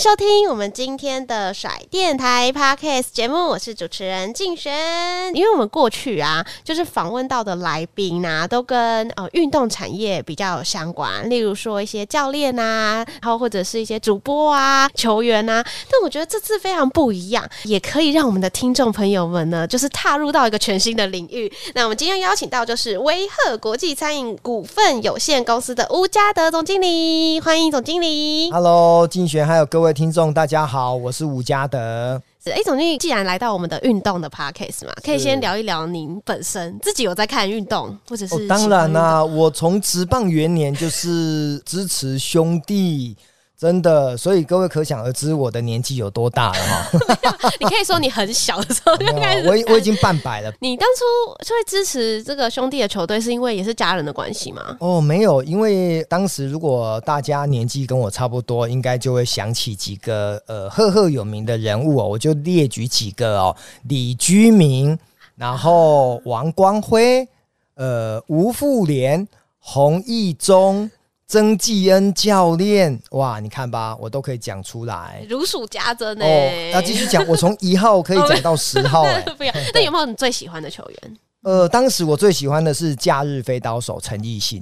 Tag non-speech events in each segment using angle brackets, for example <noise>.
收听我们今天的甩电台 Podcast 节目，我是主持人静璇。因为我们过去啊，就是访问到的来宾啊，都跟呃运动产业比较相关，例如说一些教练啊，然后或者是一些主播啊、球员啊。但我觉得这次非常不一样，也可以让我们的听众朋友们呢，就是踏入到一个全新的领域。那我们今天邀请到就是威赫国际餐饮股份有限公司的吴家德总经理，欢迎总经理。Hello，静璇，还有各。位位听众，大家好，我是吴嘉德。哎、欸，总经理，既然来到我们的运动的 podcast 嘛，可以先聊一聊您本身自己有在看运动，或者是、哦？当然啦、啊，我从职棒元年就是支持兄弟。真的，所以各位可想而知我的年纪有多大了哈。<laughs> 你可以说你很小的时候就开始，我我已经半百了。你当初会支持这个兄弟的球队，是因为也是家人的关系吗？哦，没有，因为当时如果大家年纪跟我差不多，应该就会想起几个呃赫赫有名的人物哦，我就列举几个哦，李居明，然后王光辉，呃，吴富连，洪义中。曾纪恩教练，哇，你看吧，我都可以讲出来，如数家珍呢。要继续讲，我从一号可以讲到十号，欸，<laughs> 不要。<laughs> 那有没有你最喜欢的球员？呃，当时我最喜欢的是假日飞刀手陈奕迅。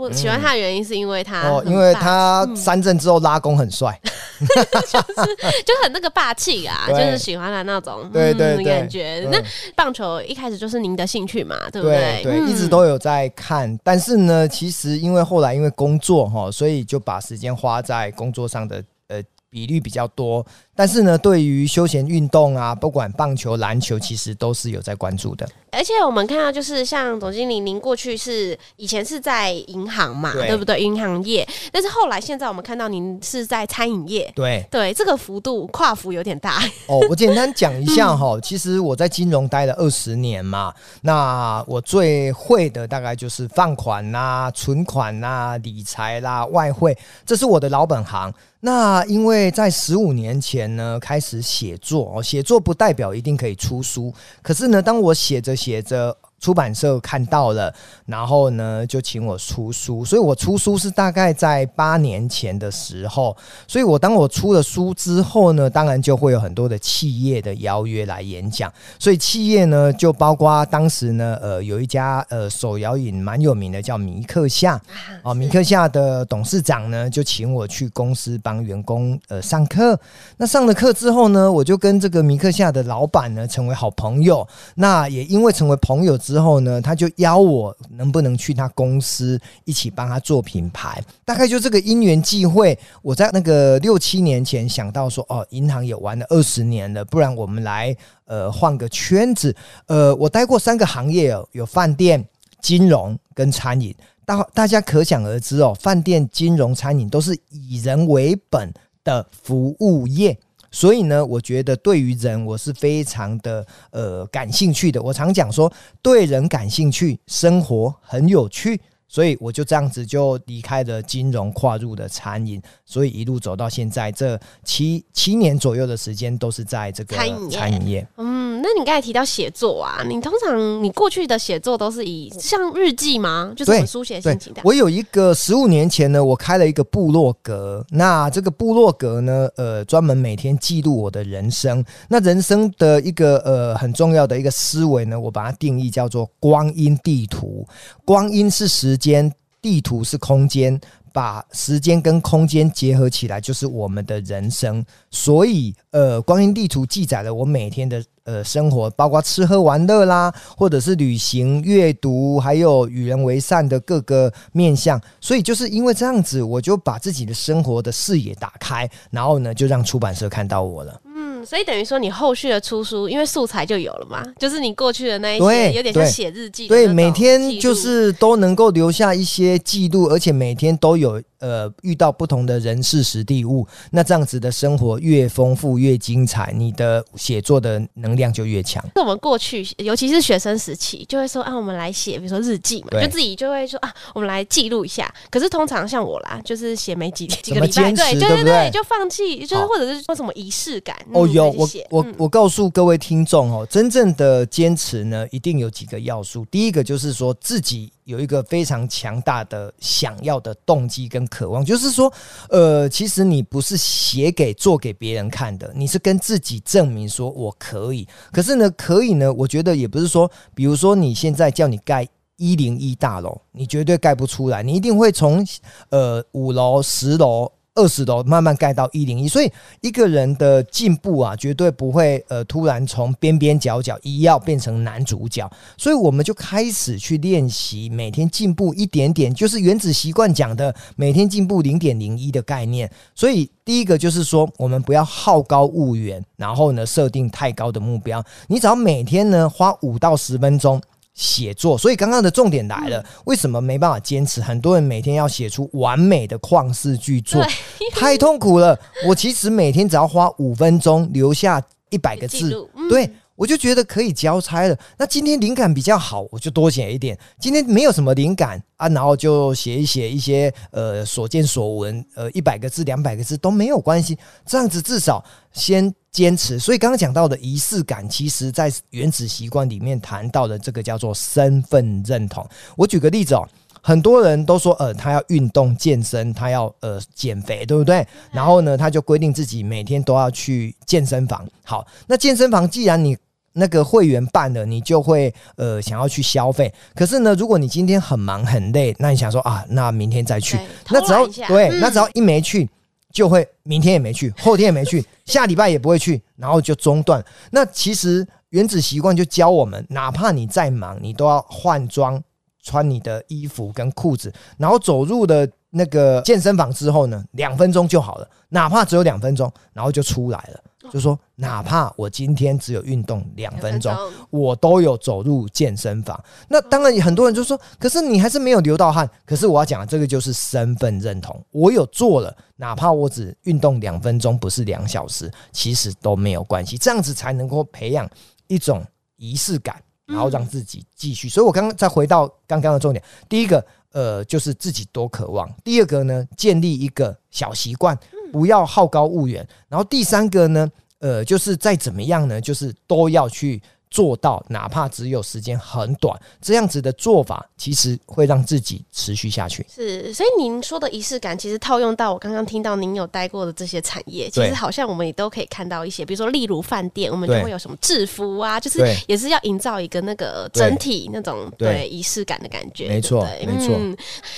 哦，我喜欢他的原因是因为他哦，因为他三振之后拉弓很帅，<laughs> 就是就很那个霸气啊，<laughs> 就是喜欢他那种对对对。感觉。那棒球一开始就是您的兴趣嘛，对不对？对，一直都有在看，但是呢，其实因为后来因为工作哈，所以就把时间花在工作上的呃比率比较多。但是呢，对于休闲运动啊，不管棒球、篮球，其实都是有在关注的。而且我们看到，就是像总经理，您过去是以前是在银行嘛，对，对不对？银行业，但是后来现在我们看到您是在餐饮业，对对，这个幅度跨幅有点大。哦，我简单讲一下 <laughs> 哈，其实我在金融待了二十年嘛，那我最会的大概就是放款啦、啊、存款啦、啊、理财啦、外汇，这是我的老本行。那因为在十五年前。呢，开始写作哦，写作不代表一定可以出书，可是呢，当我写着写着。出版社看到了，然后呢，就请我出书，所以我出书是大概在八年前的时候，所以我当我出了书之后呢，当然就会有很多的企业的邀约来演讲，所以企业呢就包括当时呢，呃，有一家呃手摇饮蛮有名的叫米克夏哦，米克夏的董事长呢就请我去公司帮员工呃上课，那上了课之后呢，我就跟这个米克夏的老板呢成为好朋友，那也因为成为朋友。之之后呢，他就邀我能不能去他公司一起帮他做品牌，大概就这个因缘际会。我在那个六七年前想到说，哦，银行也玩了二十年了，不然我们来呃换个圈子。呃，我待过三个行业哦，有饭店、金融跟餐饮。大大家可想而知哦，饭店、金融、餐饮都是以人为本的服务业。所以呢，我觉得对于人，我是非常的呃感兴趣的。我常讲说，对人感兴趣，生活很有趣。所以我就这样子就离开了金融，跨入了餐饮，所以一路走到现在，这七七年左右的时间都是在这个餐饮业。嗯，那你刚才提到写作啊，你通常你过去的写作都是以像日记吗？就是书写心情的。我有一个十五年前呢，我开了一个部落格，那这个部落格呢，呃，专门每天记录我的人生。那人生的一个呃很重要的一个思维呢，我把它定义叫做光阴地图。光阴是时。间地图是空间，把时间跟空间结合起来，就是我们的人生。所以，呃，光阴地图记载了我每天的呃生活，包括吃喝玩乐啦，或者是旅行、阅读，还有与人为善的各个面向。所以就是因为这样子，我就把自己的生活的视野打开，然后呢，就让出版社看到我了。所以等于说，你后续的出书，因为素材就有了嘛，就是你过去的那一些，有点像写日记，对，每天就是都能够留下一些记录，而且每天都有。呃，遇到不同的人事、时地、物，那这样子的生活越丰富越精彩，你的写作的能量就越强。那我们过去，尤其是学生时期，就会说啊，我们来写，比如说日记嘛，就自己就会说啊，我们来记录一下。可是通常像我啦，就是写没几几个礼拜，<laughs> 对，对对对，就放弃，就是或者是说什么仪式感。哦，有我我我告诉各位听众哦，真正的坚持呢，一定有几个要素。第一个就是说自己。有一个非常强大的想要的动机跟渴望，就是说，呃，其实你不是写给做给别人看的，你是跟自己证明说我可以。可是呢，可以呢，我觉得也不是说，比如说你现在叫你盖一零一大楼，你绝对盖不出来，你一定会从呃五楼、十楼。二十楼慢慢盖到一零一，所以一个人的进步啊，绝对不会呃突然从边边角角一要变成男主角，所以我们就开始去练习，每天进步一点点，就是原子习惯讲的每天进步零点零一的概念。所以第一个就是说，我们不要好高骛远，然后呢设定太高的目标，你只要每天呢花五到十分钟。写作，所以刚刚的重点来了，为什么没办法坚持？很多人每天要写出完美的旷世巨作，太痛苦了。我其实每天只要花五分钟，留下一百个字，对。我就觉得可以交差了。那今天灵感比较好，我就多写一点。今天没有什么灵感啊，然后就写一写一些呃所见所闻，呃一百个字、两百个字都没有关系。这样子至少先坚持。所以刚刚讲到的仪式感，其实在原子习惯里面谈到的这个叫做身份认同。我举个例子哦。很多人都说，呃，他要运动健身，他要呃减肥，对不对？然后呢，他就规定自己每天都要去健身房。好，那健身房既然你那个会员办了，你就会呃想要去消费。可是呢，如果你今天很忙很累，那你想说啊，那明天再去。那只要对，那只要一没去，就会明天也没去，后天也没去，下礼拜也不会去，然后就中断。那其实原子习惯就教我们，哪怕你再忙，你都要换装。穿你的衣服跟裤子，然后走入的那个健身房之后呢，两分钟就好了，哪怕只有两分钟，然后就出来了。就说哪怕我今天只有运动两分钟，我都有走入健身房。那当然，很多人就说，可是你还是没有流到汗。可是我要讲的这个就是身份认同，我有做了，哪怕我只运动两分钟，不是两小时，其实都没有关系。这样子才能够培养一种仪式感。然后让自己继续，所以我刚刚再回到刚刚的重点，第一个，呃，就是自己多渴望；第二个呢，建立一个小习惯，不要好高骛远；然后第三个呢，呃，就是再怎么样呢，就是都要去。做到，哪怕只有时间很短，这样子的做法，其实会让自己持续下去。是，所以您说的仪式感，其实套用到我刚刚听到您有待过的这些产业，其实好像我们也都可以看到一些，比如说，例如饭店，我们就会有什么制服啊，就是也是要营造一个那个整体那种对仪式感的感觉。没错，没错。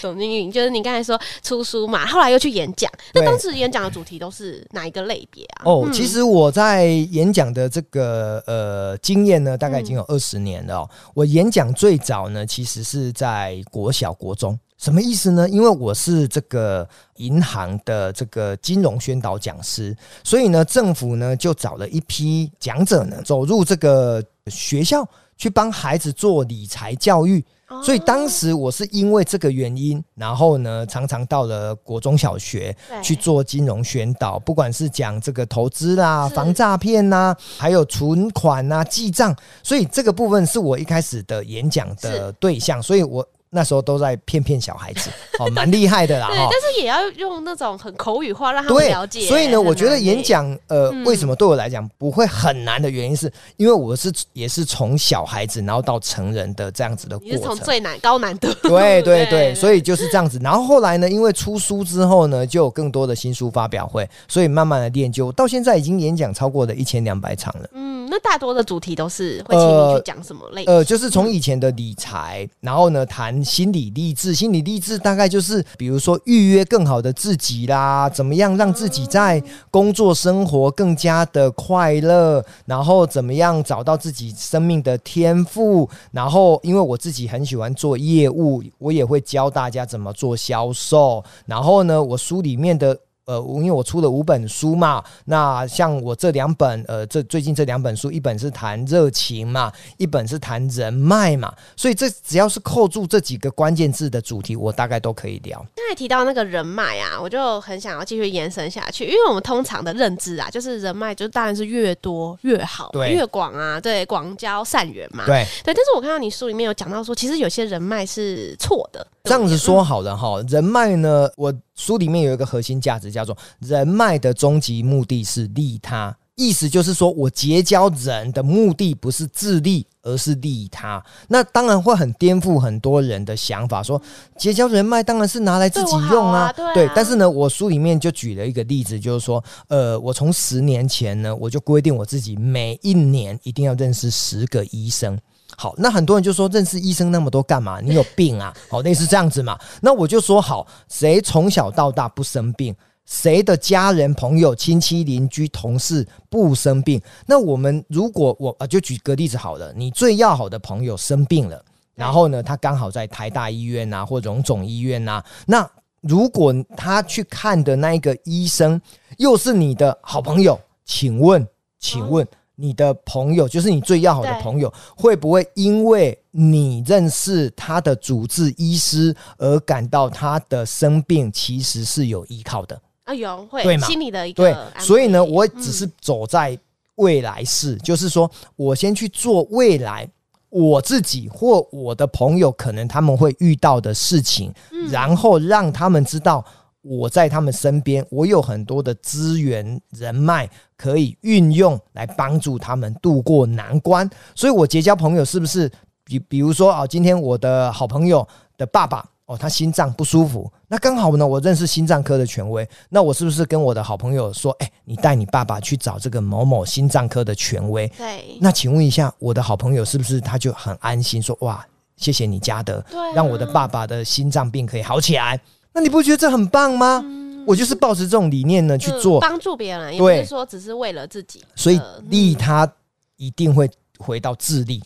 董经理，就是你刚才说出书嘛，后来又去演讲，那当时演讲的主题都是哪一个类别啊？哦，其实我在演讲的这个呃经验。呢，大概已经有二十年了哦。我演讲最早呢，其实是在国小、国中。什么意思呢？因为我是这个银行的这个金融宣导讲师，所以呢，政府呢就找了一批讲者呢，走入这个学校去帮孩子做理财教育。所以当时我是因为这个原因，然后呢，常常到了国中小学去做金融宣导，不管是讲这个投资啦、防诈骗呐，还有存款呐、记账，所以这个部分是我一开始的演讲的对象，所以我。那时候都在骗骗小孩子，<laughs> 哦，蛮厉害的啦，对。但是也要用那种很口语化让他们了解。所以呢，我觉得演讲，呃，为什么对我来讲不会很难的原因，是因为我是也是从小孩子，然后到成人的这样子的过程。你是从最难高难度。对 <laughs> 对对，所以就是这样子。然后后来呢，因为出书之后呢，就有更多的新书发表会，所以慢慢的练就，到现在已经演讲超过了一千两百场了。嗯。那大多的主题都是会请你去讲什么类型？呃，就是从以前的理财，然后呢谈心理励志，心理励志大概就是比如说预约更好的自己啦，怎么样让自己在工作生活更加的快乐，然后怎么样找到自己生命的天赋，然后因为我自己很喜欢做业务，我也会教大家怎么做销售，然后呢，我书里面的。呃，因为我出了五本书嘛，那像我这两本，呃，这最近这两本书，一本是谈热情嘛，一本是谈人脉嘛，所以这只要是扣住这几个关键字的主题，我大概都可以聊。刚才提到那个人脉啊，我就很想要继续延伸下去，因为我们通常的认知啊，就是人脉就当然是越多越好，对，越广啊，对，广交善缘嘛，对对。但是我看到你书里面有讲到说，其实有些人脉是错的。这样子说好了哈，人脉呢，我书里面有一个核心价值，叫做人脉的终极目的是利他，意思就是说我结交人的目的不是自利，而是利他。那当然会很颠覆很多人的想法，说结交人脉当然是拿来自己用啊，对啊，对。但是呢，我书里面就举了一个例子，就是说，呃，我从十年前呢，我就规定我自己每一年一定要认识十个医生。好，那很多人就说，认识医生那么多干嘛？你有病啊？<laughs> 好，类似这样子嘛。那我就说好，谁从小到大不生病？谁的家人、朋友、亲戚、邻居、同事不生病？那我们如果我啊，就举个例子好了，你最要好的朋友生病了，然后呢，他刚好在台大医院啊，或荣总医院啊，那如果他去看的那一个医生又是你的好朋友，请问，请问？你的朋友就是你最要好的朋友，会不会因为你认识他的主治医师而感到他的生病其实是有依靠的？啊，有会对吗？心里的一个对，所以呢，我只是走在未来式，就是说我先去做未来我自己或我的朋友可能他们会遇到的事情，然后让他们知道。我在他们身边，我有很多的资源人脉可以运用来帮助他们度过难关，所以我结交朋友是不是？比比如说啊，今天我的好朋友的爸爸哦，他心脏不舒服，那刚好呢，我认识心脏科的权威，那我是不是跟我的好朋友说，哎，你带你爸爸去找这个某某心脏科的权威？对。那请问一下，我的好朋友是不是他就很安心说，哇，谢谢你嘉德，让我的爸爸的心脏病可以好起来。那你不觉得这很棒吗？嗯、我就是抱着这种理念呢去做，帮助别人，也不是说只是为了自己。所以利他一定会回到自利，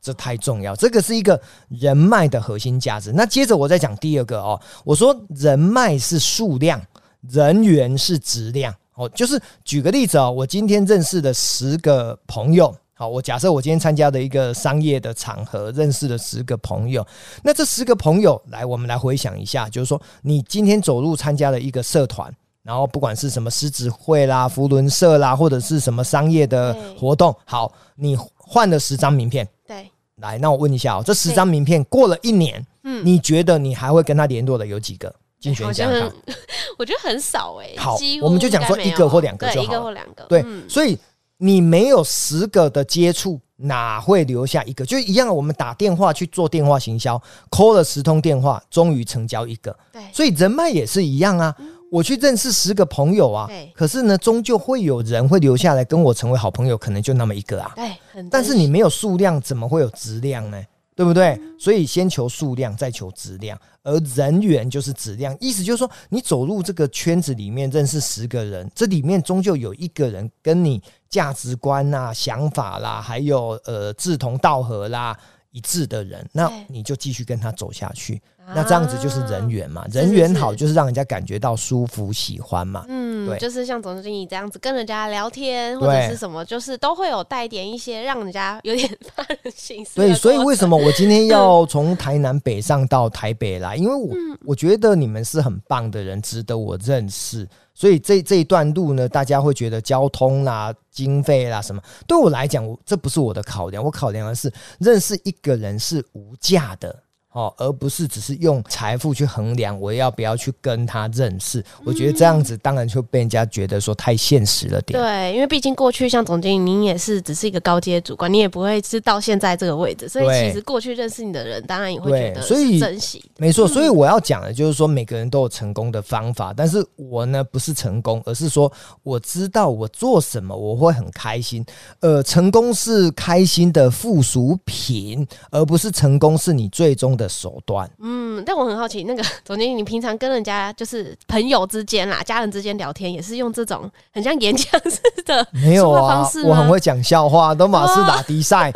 这太重要。这个是一个人脉的核心价值。那接着我再讲第二个哦，我说人脉是数量，人员是质量。哦，就是举个例子哦，我今天认识的十个朋友。好，我假设我今天参加的一个商业的场合，认识了十个朋友。那这十个朋友，来，我们来回想一下，就是说，你今天走入参加了一个社团，然后不管是什么狮子会啦、福伦社啦，或者是什么商业的活动，好，你换了十张名片。对，来，那我问一下哦，这十张名片过了一年，嗯，你觉得你还会跟他联络的有几个？竞选家，<laughs> 我觉得很少哎、欸。好，我们就讲说一个或两个就好，一个或两个。对，所以。你没有十个的接触，哪会留下一个？就一样，我们打电话去做电话行销，call 了十通电话，终于成交一个。对，所以人脉也是一样啊。我去认识十个朋友啊，可是呢，终究会有人会留下来跟我成为好朋友，可能就那么一个啊。对，但是你没有数量，怎么会有质量呢？对不对？所以先求数量，再求质量，而人缘就是质量。意思就是说，你走入这个圈子里面，认识十个人，这里面终究有一个人跟你价值观啊、想法啦，还有呃志同道合啦一致的人，那你就继续跟他走下去。那这样子就是人缘嘛，人缘好就是让人家感觉到舒服、喜欢嘛。嗯，对，就是像总经理这样子跟人家聊天或者是什么，就是都会有带点一些让人家有点发人深思。<laughs> 对，所以为什么我今天要从台南北上到台北来？因为我我觉得你们是很棒的人，值得我认识。所以这这一段路呢，大家会觉得交通啦、经费啦什么，对我来讲，我这不是我的考量。我考量的是认识一个人是无价的。哦，而不是只是用财富去衡量我要不要去跟他认识。我觉得这样子当然就被人家觉得说太现实了点。对，因为毕竟过去像总经理，您也是只是一个高阶主管，你也不会是到现在这个位置，所以其实过去认识你的人，当然也会觉得是珍惜。没错，所以我要讲的就是说，每个人都有成功的方法，但是我呢不是成功，而是说我知道我做什么我会很开心。呃，成功是开心的附属品，而不是成功是你最终的手段。嗯，但我很好奇，那个 <laughs> 总经理，你平常跟人家就是朋友之间啦、家人之间聊天，也是用这种很像演讲式的没有啊？我很会讲笑话，都马是打比赛。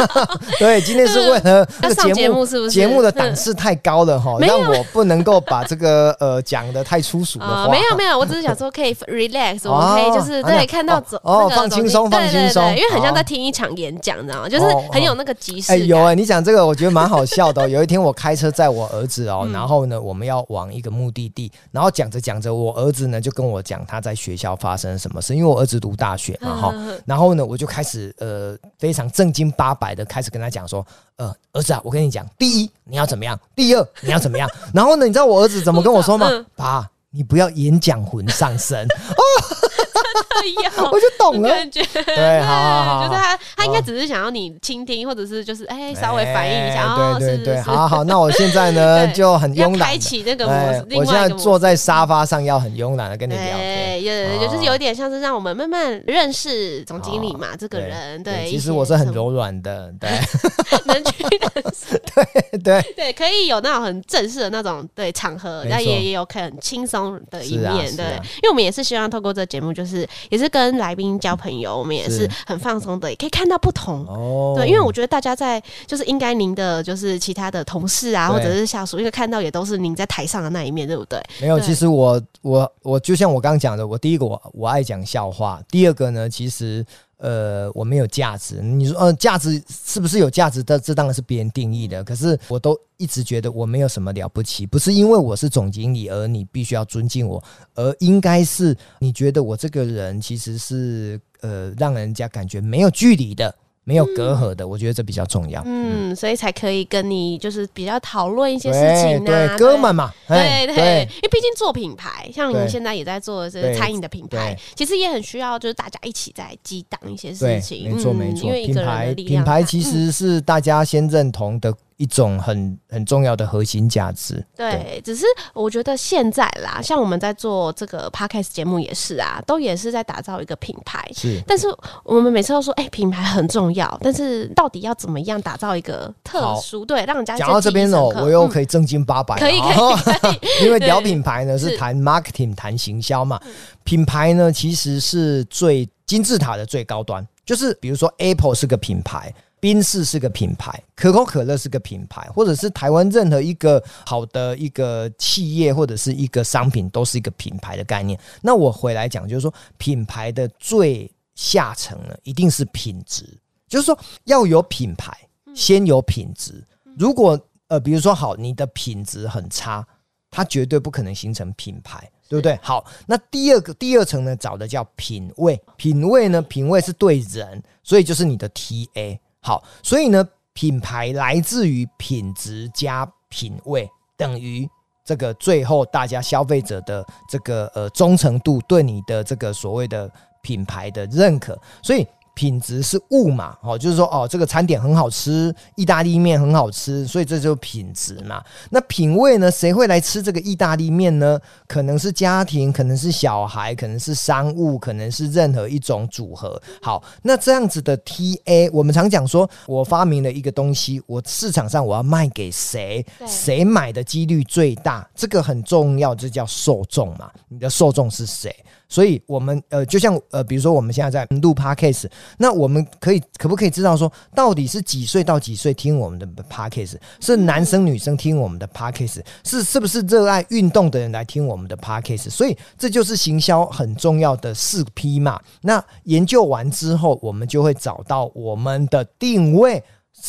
<laughs> 对，今天是为了那个节目，是不是节目的档次太高了哈？让我不能够把这个呃讲的太粗俗的话。没有没有，我只是想说可以 relax，<laughs> 我们可以就是对看到总哦放轻松放轻松，因为很像在听一场演讲，你知道吗？就是很有那个即视。哎有哎，你讲这个我觉得蛮好笑的。有一天我开车载我儿子哦，然后呢我们要往一个目的地，然后讲着讲着，我儿子呢就跟我讲他在学校发生什么事，因为我儿子读大学嘛哈，然后呢我就开始呃非常正经八百的开始跟他讲说，呃儿子啊，我跟你讲，第一你要怎么样，第二你要怎么样，<laughs> 然后呢你知道我儿子怎么跟我说吗？爸，你不要演讲魂上身。哦。<laughs> <laughs> 我就懂了，感觉对，好好好，就是他，他应该只是想要你倾听，或者是就是哎，稍微反应一下，对对对，好好，那我现在呢 <laughs> 就很慵懒，开启那个模式。我现在坐在沙发上，要很慵懒的跟你聊天，有就是有点像是让我们慢慢认识总经理嘛，这个人，对，其实我是很柔软的，对，<laughs> 能屈能伸，对对。对，可以有那种很正式的那种对场合，那也也有很轻松的一面，对，因为我们也是希望透过这节目，就是。也是跟来宾交朋友，我们也是很放松的，也可以看到不同。哦，对，因为我觉得大家在就是应该您的就是其他的同事啊，或者是下属，因为看到也都是您在台上的那一面，对不对？没有，其实我我我就像我刚刚讲的，我第一个我我爱讲笑话，第二个呢，其实。呃，我没有价值。你说，呃，价值是不是有价值的？这当然是别人定义的。可是，我都一直觉得我没有什么了不起，不是因为我是总经理而你必须要尊敬我，而应该是你觉得我这个人其实是呃，让人家感觉没有距离的。没有隔阂的，我觉得这比较重要。嗯，所以才可以跟你就是比较讨论一些事情啊，对，哥们嘛，对对，因为毕竟做品牌，像你们现在也在做这个餐饮的品牌，其实也很需要就是大家一起在激荡一些事情。没错没错，因为品牌品牌其实是大家先认同的。一种很很重要的核心价值。对，对，只是我觉得现在啦，像我们在做这个 podcast 节目也是啊，都也是在打造一个品牌。是，但是我们每次都说，哎、欸，品牌很重要，但是到底要怎么样打造一个特殊？对，让人家讲到这边哦，我又可以正经八百、嗯，可以 <laughs> 可以，因为聊品牌呢是谈 marketing 谈行销嘛，品牌呢其实是最金字塔的最高端，就是比如说 Apple 是个品牌。宾士是个品牌，可口可乐是个品牌，或者是台湾任何一个好的一个企业或者是一个商品，都是一个品牌的概念。那我回来讲，就是说品牌的最下层呢，一定是品质，就是说要有品牌，先有品质。如果呃，比如说好，你的品质很差，它绝对不可能形成品牌，对不对？好，那第二个第二层呢，找的叫品味，品味呢，品味是对人，所以就是你的 TA。好，所以呢，品牌来自于品质加品味，等于这个最后大家消费者的这个呃忠诚度，对你的这个所谓的品牌的认可，所以。品质是物嘛，哦，就是说，哦，这个餐点很好吃，意大利面很好吃，所以这就是品质嘛。那品味呢？谁会来吃这个意大利面呢？可能是家庭，可能是小孩，可能是商务，可能是任何一种组合。好，那这样子的 TA，我们常讲说，我发明了一个东西，我市场上我要卖给谁，谁买的几率最大，这个很重要，这叫受众嘛。你的受众是谁？所以，我们呃，就像呃，比如说我们现在在录 Podcast，那我们可以可不可以知道说，到底是几岁到几岁听我们的 Podcast？是男生女生听我们的 Podcast？是是不是热爱运动的人来听我们的 Podcast？所以这就是行销很重要的四 P 嘛。那研究完之后，我们就会找到我们的定位。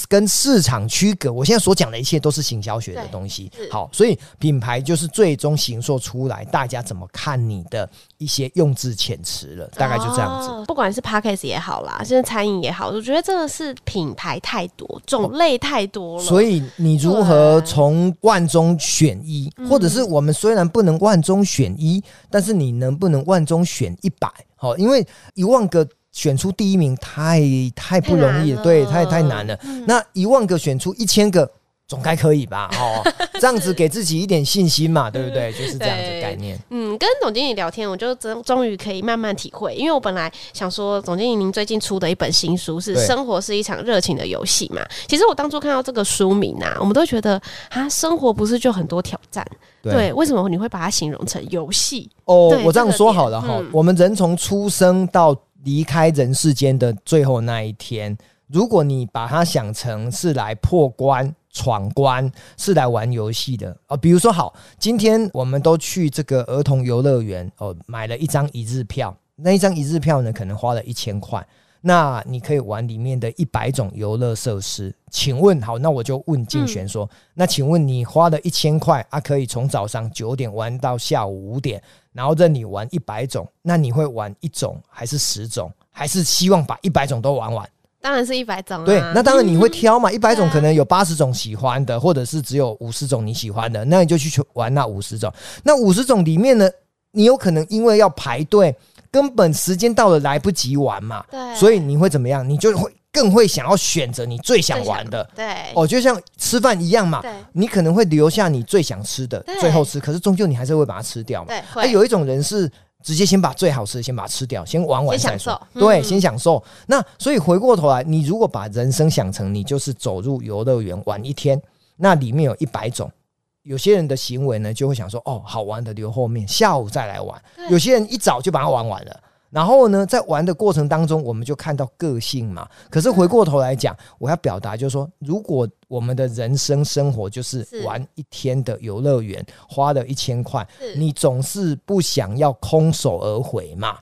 跟市场区隔，我现在所讲的一切都是行销学的东西。好，所以品牌就是最终形塑出来，大家怎么看你的一些用字遣词了，大概就这样子。哦、不管是 Podcast 也好啦，现在餐饮也好，我觉得真的是品牌太多，种类太多了。所以你如何从万中选一，或者是我们虽然不能万中选一，但是你能不能万中选一百？好，因为一万个。选出第一名太太不容易了，了对，太太难了。嗯、那一万个选出一千个，总该可以吧？<laughs> 哦，这样子给自己一点信心嘛，对不对？就是这样子概念。嗯，跟总经理聊天，我就终终于可以慢慢体会，因为我本来想说，总经理您最近出的一本新书是《生活是一场热情的游戏》嘛？其实我当初看到这个书名啊，我们都觉得啊，生活不是就很多挑战？对，对，为什么你会把它形容成游戏？哦，我这样说好了哈，嗯、我们人从出生到离开人世间的最后那一天，如果你把它想成是来破关、闯关，是来玩游戏的。哦，比如说好，今天我们都去这个儿童游乐园哦，买了一张一日票，那一张一日票呢，可能花了一千块。那你可以玩里面的一百种游乐设施，请问好，那我就问静璇说，嗯、那请问你花了一千块啊，可以从早上九点玩到下午五点，然后任你玩一百种，那你会玩一种还是十种，还是希望把一百种都玩完？当然是一百种啊。对，那当然你会挑嘛，一百种可能有八十种喜欢的，或者是只有五十种你喜欢的，那你就去玩那五十种。那五十种里面呢，你有可能因为要排队。根本时间到了来不及玩嘛，对，所以你会怎么样？你就会更会想要选择你最想玩的，对，哦，就像吃饭一样嘛，对，你可能会留下你最想吃的最后吃，可是终究你还是会把它吃掉嘛，对。而。有一种人是直接先把最好吃的先把它吃掉，先玩完再说，对，先享受。那所以回过头来，你如果把人生想成你就是走入游乐园玩一天，那里面有一百种。有些人的行为呢，就会想说：“哦，好玩的留后面，下午再来玩。”有些人一早就把它玩完了，然后呢，在玩的过程当中，我们就看到个性嘛。可是回过头来讲，我要表达就是说，如果我们的人生生活就是玩一天的游乐园，花了一千块，你总是不想要空手而回嘛？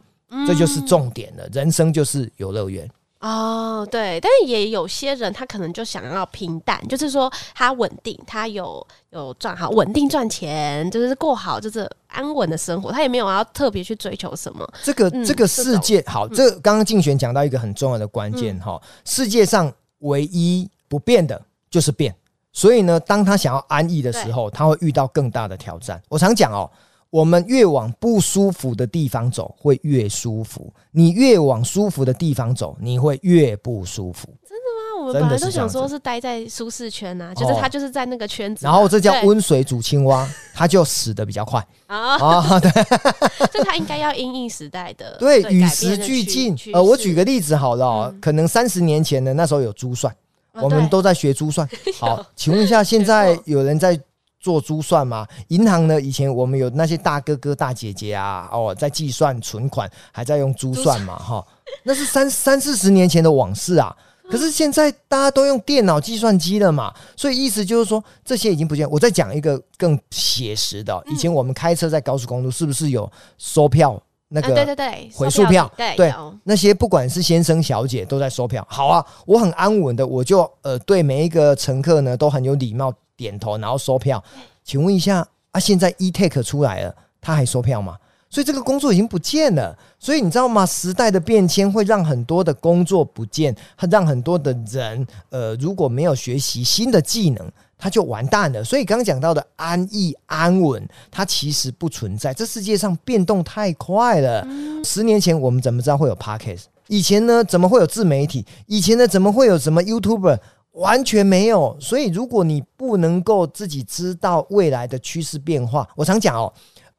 这就是重点了。人生就是游乐园。哦，对，但是也有些人他可能就想要平淡，就是说他稳定，他有有赚好，稳定赚钱，就是过好就是安稳的生活，他也没有要特别去追求什么。这个、嗯、这个世界好，嗯、这刚刚竞选讲到一个很重要的关键哈，嗯、世界上唯一不变的就是变，所以呢，当他想要安逸的时候，他会遇到更大的挑战。我常讲哦。我们越往不舒服的地方走，会越舒服；你越往舒服的地方走，你会越不舒服。真的吗？我们本来都想说是待在舒适圈呐、啊，就是他就是在那个圈子、啊。然后这叫温水煮青蛙，对他就死的比较快啊！<laughs> <laughs> 哦、对，<laughs> 就他应该要因应时代的，对，与时俱进。呃，我举个例子好了、哦，嗯、可能三十年前的那时候有珠算，哦、我们都在学珠算。好，有请问一下，现在有人在？做珠算吗？银行呢？以前我们有那些大哥哥大姐姐啊，哦，在计算存款，还在用珠算嘛，哈，那是三三四十年前的往事啊。可是现在大家都用电脑计算机了嘛，所以意思就是说这些已经不见。我再讲一个更写实的，以前我们开车在高速公路，是不是有收票那个？对对对，回数票，对对，那些不管是先生小姐都在收票。好啊，我很安稳的，我就呃对每一个乘客呢都很有礼貌。点头，然后收票。请问一下啊，现在 e-take 出来了，他还收票吗？所以这个工作已经不见了。所以你知道吗？时代的变迁会让很多的工作不见，让很多的人呃，如果没有学习新的技能，他就完蛋了。所以刚刚讲到的安逸安稳，它其实不存在。这世界上变动太快了。十年前我们怎么知道会有 Podcast？以前呢，怎么会有自媒体？以前呢，怎么会有什么 YouTuber？完全没有，所以如果你不能够自己知道未来的趋势变化，我常讲哦，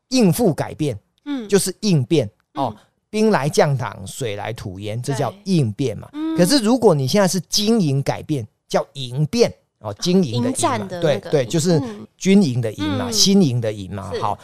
应付改变，嗯，就是应变哦。兵来将挡，水来土掩，这叫应变嘛。可是如果你现在是经营改变，叫营变哦，经营的营嘛，对对，就是军营的营嘛，新营的营嘛。好，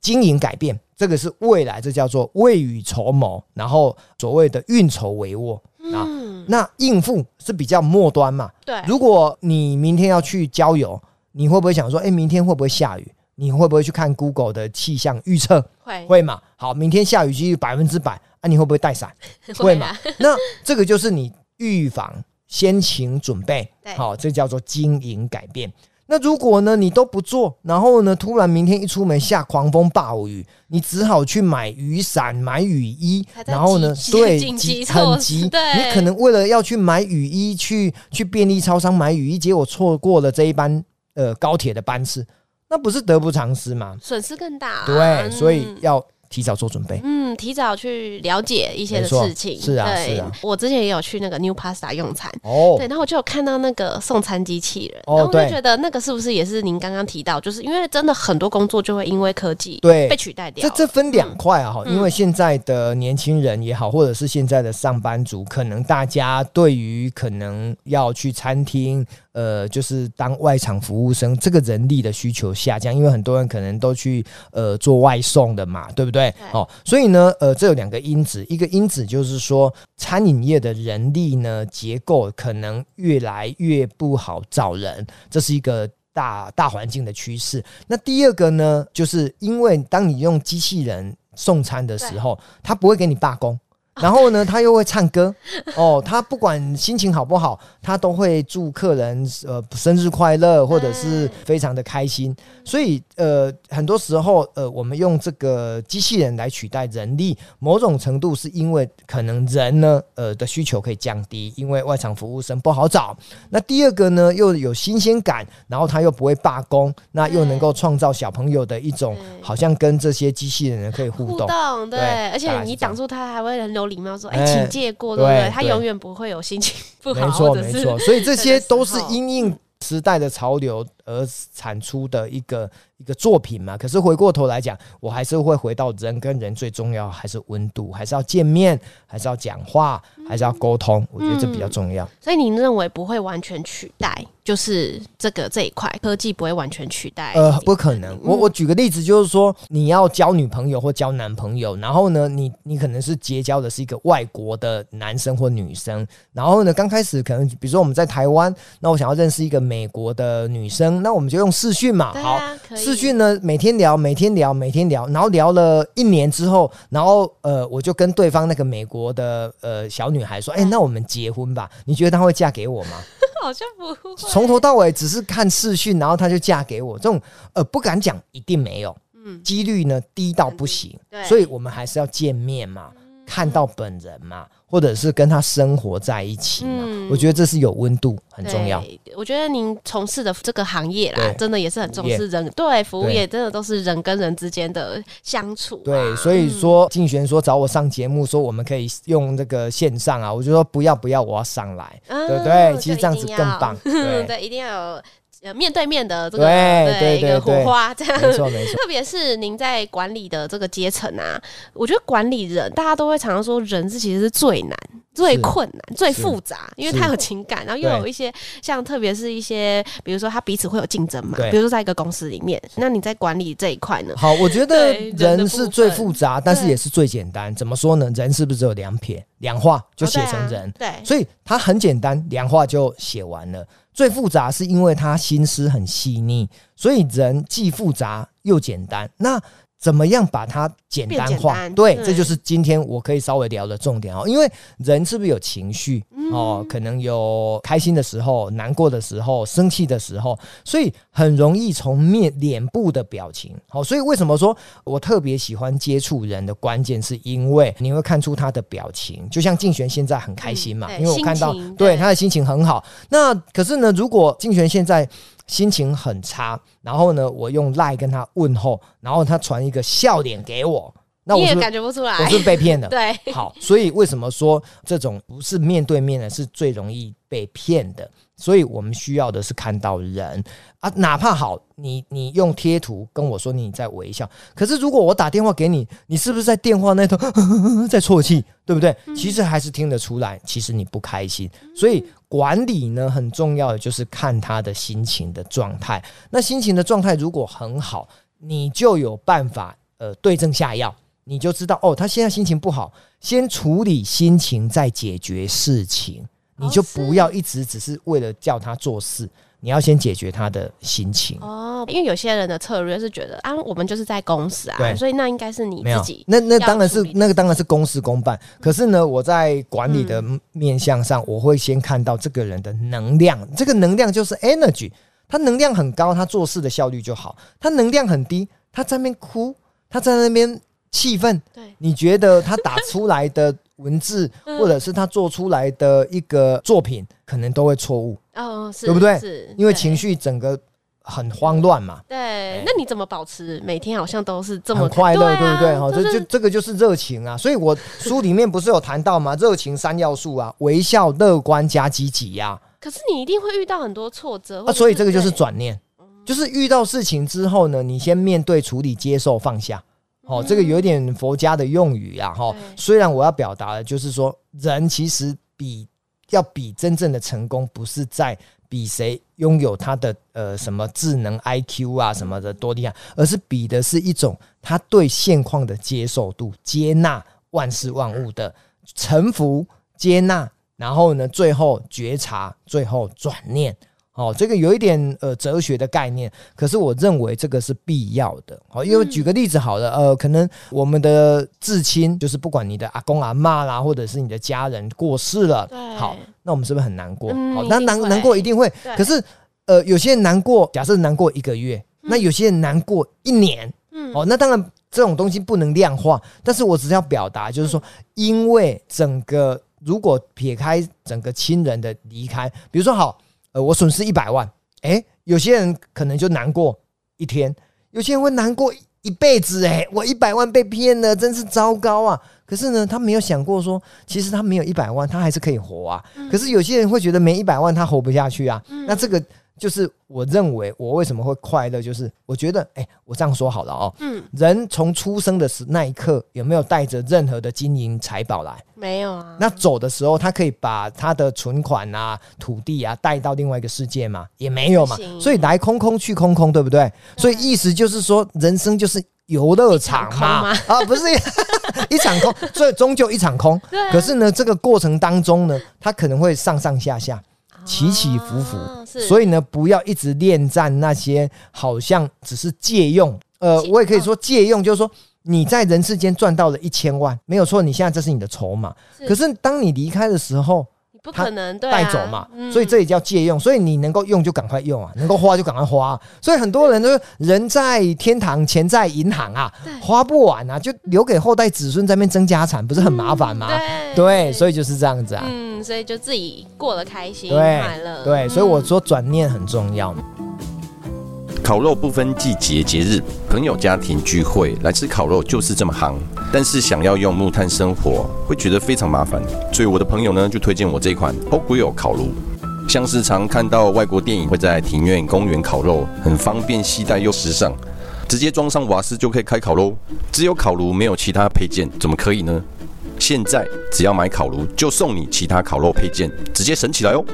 经营改变，这个是未来，这叫做未雨绸缪，然后所谓的运筹帷幄啊。那应付是比较末端嘛？对。如果你明天要去郊游，你会不会想说，哎，明天会不会下雨？你会不会去看 Google 的气象预测？会，会嘛？好，明天下雨几率百分之百啊，你会不会带伞？<laughs> 会嘛？那这个就是你预防先行准备，好，这叫做经营改变。那如果呢，你都不做，然后呢，突然明天一出门下狂风暴雨，你只好去买雨伞、买雨衣，然后呢，对，急很急，<laughs> 你可能为了要去买雨衣，去去便利超商买雨衣，结果错过了这一班呃高铁的班次，那不是得不偿失吗？损失更大啊。对，所以要。提早做准备，嗯，提早去了解一些的事情，是啊，对是啊。我之前也有去那个 New Pasta 用餐，哦，对，然后我就有看到那个送餐机器人，哦，然后我就觉得那个是不是也是您刚刚提到，就是因为真的很多工作就会因为科技对。被取代掉。这这分两块啊，哈、嗯，因为现在的年轻人也好，或者是现在的上班族，可能大家对于可能要去餐厅。呃，就是当外场服务生，这个人力的需求下降，因为很多人可能都去呃做外送的嘛，对不对？哦，所以呢，呃，这有两个因子，一个因子就是说，餐饮业的人力呢结构可能越来越不好找人，这是一个大大环境的趋势。那第二个呢，就是因为当你用机器人送餐的时候，他不会给你罢工。<laughs> 然后呢，他又会唱歌。哦，他不管心情好不好，他都会祝客人呃生日快乐，或者是非常的开心。所以呃，很多时候呃，我们用这个机器人来取代人力，某种程度是因为可能人呢呃的需求可以降低，因为外场服务生不好找。那第二个呢，又有新鲜感，然后他又不会罢工，那又能够创造小朋友的一种好像跟这些机器人可以互动，互动对，对，而且你挡住他还会很留。礼貌说：“哎、欸，请借过，对不对？对，他永远不会有心情不好。没错，没错。所以这些都是因应时代的潮流而产出的一个。”一个作品嘛，可是回过头来讲，我还是会回到人跟人最重要还是温度，还是要见面，还是要讲话，还是要沟通，嗯，我觉得这比较重要。所以您认为不会完全取代，就是这个这一块科技不会完全取代？呃，不可能。我我举个例子，就是说你要交女朋友或交男朋友，然后呢，你你可能是结交的是一个外国的男生或女生，然后呢，刚开始可能比如说我们在台湾，那我想要认识一个美国的女生，那我们就用视讯嘛，好。视讯呢，每天聊，每天聊，每天聊，然后聊了一年之后，然后呃，我就跟对方那个美国的呃小女孩说：“哎、欸，那我们结婚吧？你觉得她会嫁给我吗？” <laughs> 好像不会。从头到尾只是看视讯，然后她就嫁给我，这种呃不敢讲，一定没有，嗯，几率呢低到不行，对，所以我们还是要见面嘛。看到本人嘛，或者是跟他生活在一起嘛，嗯、我觉得这是有温度，很重要。我觉得您从事的这个行业啦，真的也是很重视人，对服务业真的都是人跟人之间的相处、啊。对，所以说静璇说找我上节目，说我们可以用这个线上啊，我就说不要不要，我要上来，嗯、对不对？其实这样子更棒，<laughs> 对，对，一定要有。面对面的这个对，一个火花，这样没错没错。<laughs> 特别是您在管理的这个阶层啊，我觉得管理人，大家都会常常说，人是其实是最难、最困难、最复杂，因为他有情感，然后又有一些像，特别是一些，比如说他彼此会有竞争嘛。比如说在一个公司里面，那你在管理这一块呢？好，我觉得人是最复杂，但是也是最简单。怎么说呢？人是不是只有两撇，两画就写成人？对，所以它很简单，两画就写完了。最复杂是因为他心思很细腻，所以人既复杂又简单。那怎么样把它简单化？单对，对，这就是今天我可以稍微聊的重点哦。因为人是不是有情绪哦？可能有开心的时候、难过的时候、生气的时候，所以很容易从面脸部的表情。好，所以为什么说我特别喜欢接触人的关键，是因为你会看出他的表情。就像静璇现在很开心嘛，因为我看到对，对他的心情很好。那可是呢，如果静璇现在心情很差，然后呢，我用赖跟他问候，然后他传一个笑脸给我，那我也感觉不出来，我是被骗的。<laughs> 对，好，所以为什么说这种不是面对面的，是最容易被骗的？所以我们需要的是看到人啊，哪怕好，你你用贴图跟我说你在微笑，可是如果我打电话给你，你是不是在电话那头 <laughs> 在啜泣，对不对？其实还是听得出来，其实你不开心。所以管理呢，很重要的就是看他的心情的状态。那心情的状态如果很好，你就有办法呃对症下药，你就知道哦，他现在心情不好，先处理心情，再解决事情。你就不要一直只是为了叫他做事，你要先解决他的心情哦，因为有些人的策略是觉得啊，我们就是在公司啊，所以那应该是你自己。那那当然是那个当然是公事公办。可是呢，我在管理的面向上，我会先看到这个人的能量，这个能量就是 energy，他能量很高，他做事的效率就好；他能量很低，他在那边哭，他在那边气氛。对，你觉得他打出来的文字，<laughs> 或者是他做出来的一个作品，可能都会错误。哦，是，对不对？是，因为情绪整个很慌乱嘛。对，那你怎么保持每天好像都是这么快乐，对不对？哈，这就这个就是热情啊。所以我书里面不是有谈到吗？热情三要素啊，微笑、乐观加积极呀。可是你一定会遇到很多挫折啊，所以这个就是转念，就是遇到事情之后呢，你先面对、处理、接受、放下。哦，这个有点佛家的用语呀，哈。虽然我要表达的就是说，人其实比。要比真正的成功，不是在比谁拥有他的呃什么智能 IQ 啊什么的多厉害，而是比的是一种他对现况的接受度、接纳万事万物的臣服、接纳，然后呢，最后觉察，最后转念。哦，这个有一点呃哲学的概念，可是我认为这个是必要的。好，因为举个例子好了，呃，可能我们的至亲，就是不管你的阿公阿妈啦，或者是你的家人过世了，好，那我们是不是很难过？好，那难难过一定会。可是呃，有些人难过，假设难过一个月，那有些人难过一年，嗯，哦，那当然这种东西不能量化，但是我只是要表达，就是说，因为整个如果撇开整个亲人的离开，比如说好。呃，我损失一百万，诶，有些人可能就难过一天，有些人会难过一辈子，哎，我一百万被骗了，真是糟糕啊！可是呢，他没有想过说，其实他没有一百万，他还是可以活啊。可是有些人会觉得没一百万，他活不下去啊。那这个。就是我认为我为什么会快乐，就是我觉得，哎、欸，我这样说好了哦，嗯，人从出生的时那一刻有没有带着任何的金银财宝来？没有啊。那走的时候，他可以把他的存款啊、土地啊带到另外一个世界吗？也没有嘛。所以来空空去空空，对不对？所以意思就是说，人生就是游乐场嘛。<laughs> 啊，不是 <laughs> 一场空，所以终究一场空。对。可是呢，这个过程当中呢，他可能会上上下下。起起伏伏，所以呢，不要一直恋战那些好像只是借用。呃，我也可以说借用，就是说你在人世间赚到了一千万，没有错，你现在这是你的筹码。可是当你离开的时候，不可能带走嘛，所以这也叫借用。所以你能够用就赶快用啊，能够花就赶快花。所以很多人都说，人在天堂，钱在银行啊，花不完啊，就留给后代子孙在那边争家产，不是很麻烦吗？对，所以就是这样子啊。嗯，所以就自己过得开心快乐。对，所以我说转念很重要。烤肉不分季节节日，朋友家庭聚会来吃烤肉就是这么夯。但是想要用木炭生活，会觉得非常麻烦。所以我的朋友呢就推荐我这款 Hot Grill 烤炉。像是常看到外国电影会在庭院、公园烤肉，很方便携带又时尚，直接装上瓦斯就可以开烤喽。只有烤炉没有其他配件，怎么可以呢？现在只要买烤炉，就送你其他烤肉配件，直接省起来哦！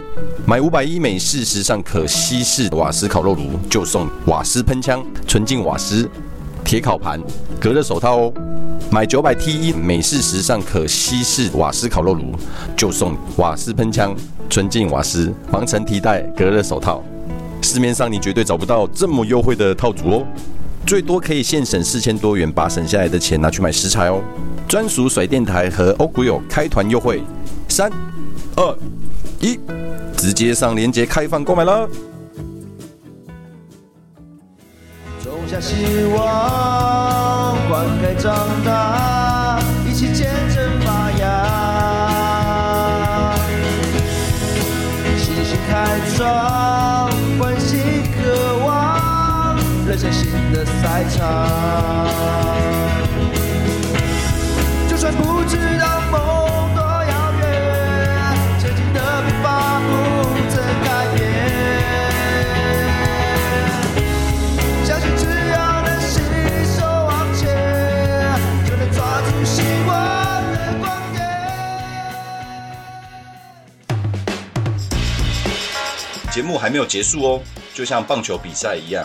买五百一美式时尚可吸式瓦斯烤肉炉，就送瓦斯喷枪、纯净瓦斯、铁烤盘、隔热手套哦！买九百 T 一美式时尚可吸式瓦斯烤肉炉，就送瓦斯喷枪、纯净瓦斯、防尘提袋、隔热手套。市面上你绝对找不到这么优惠的套组哦！最多可以现省四千多元，把省下来的钱拿去买食材哦。专属甩电台和欧股友开团优惠，三、二、一，直接上链接开放购买了。种下希望，灌溉长大，一起见的赛场。不知道梦多遥远，前进的步伐不曾改变。相信只要能携手往前，就能抓住希望的光点。节目还没有结束哦，就像棒球比赛一样，